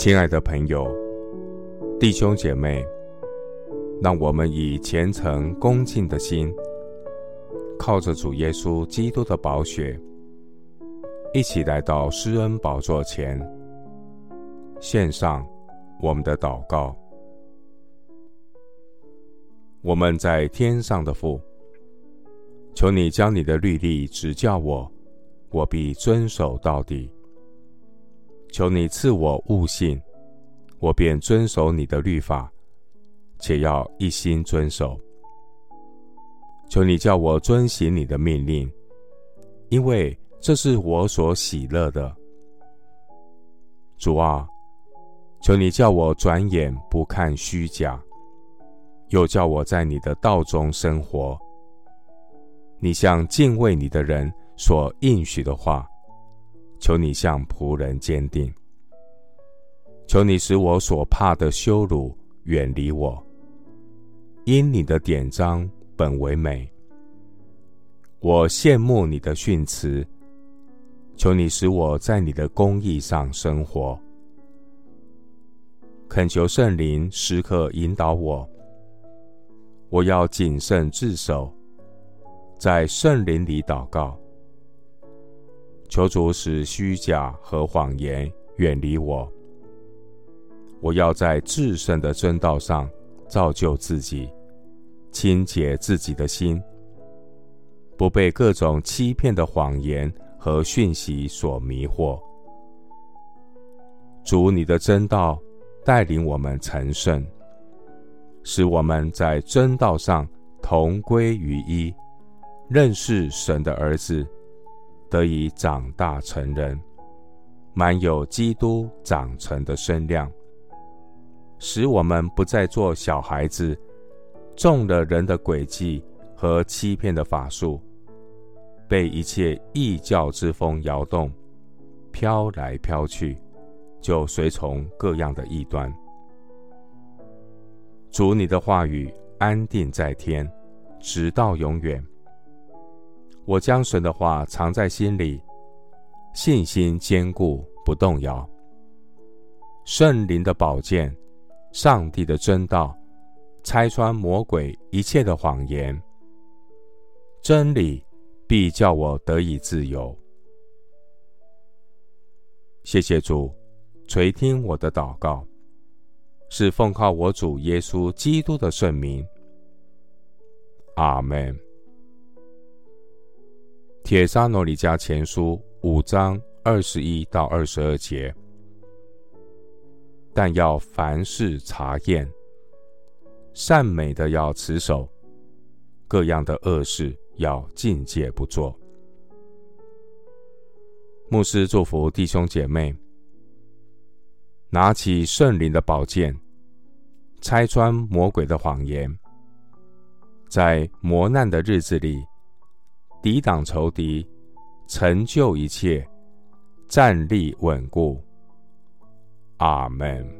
亲爱的朋友、弟兄姐妹，让我们以虔诚恭敬的心，靠着主耶稣基督的宝血，一起来到施恩宝座前，献上我们的祷告。我们在天上的父，求你将你的律例指教我，我必遵守到底。求你赐我悟性，我便遵守你的律法，且要一心遵守。求你叫我遵行你的命令，因为这是我所喜乐的。主啊，求你叫我转眼不看虚假，又叫我在你的道中生活。你向敬畏你的人所应许的话。求你向仆人坚定，求你使我所怕的羞辱远离我，因你的典章本为美。我羡慕你的训词，求你使我在你的公义上生活。恳求圣灵时刻引导我，我要谨慎自守，在圣灵里祷告。求主使虚假和谎言远离我。我要在至圣的真道上造就自己，清洁自己的心，不被各种欺骗的谎言和讯息所迷惑。主，你的真道带领我们成圣，使我们在真道上同归于一，认识神的儿子。得以长大成人，满有基督长成的身量，使我们不再做小孩子，中了人的诡计和欺骗的法术，被一切异教之风摇动，飘来飘去，就随从各样的异端。主，你的话语安定在天，直到永远。我将神的话藏在心里，信心坚固不动摇。圣灵的宝剑，上帝的真道，拆穿魔鬼一切的谎言。真理必叫我得以自由。谢谢主垂听我的祷告，是奉靠我主耶稣基督的圣名。阿门。铁沙罗尼迦前书五章二十一到二十二节，但要凡事查验，善美的要持守，各样的恶事要禁戒不做。牧师祝福弟兄姐妹，拿起圣灵的宝剑，拆穿魔鬼的谎言，在磨难的日子里。抵挡仇敌，成就一切，站立稳固。阿门。